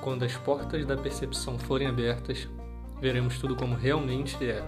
quando as portas da percepção forem abertas, veremos tudo como realmente é.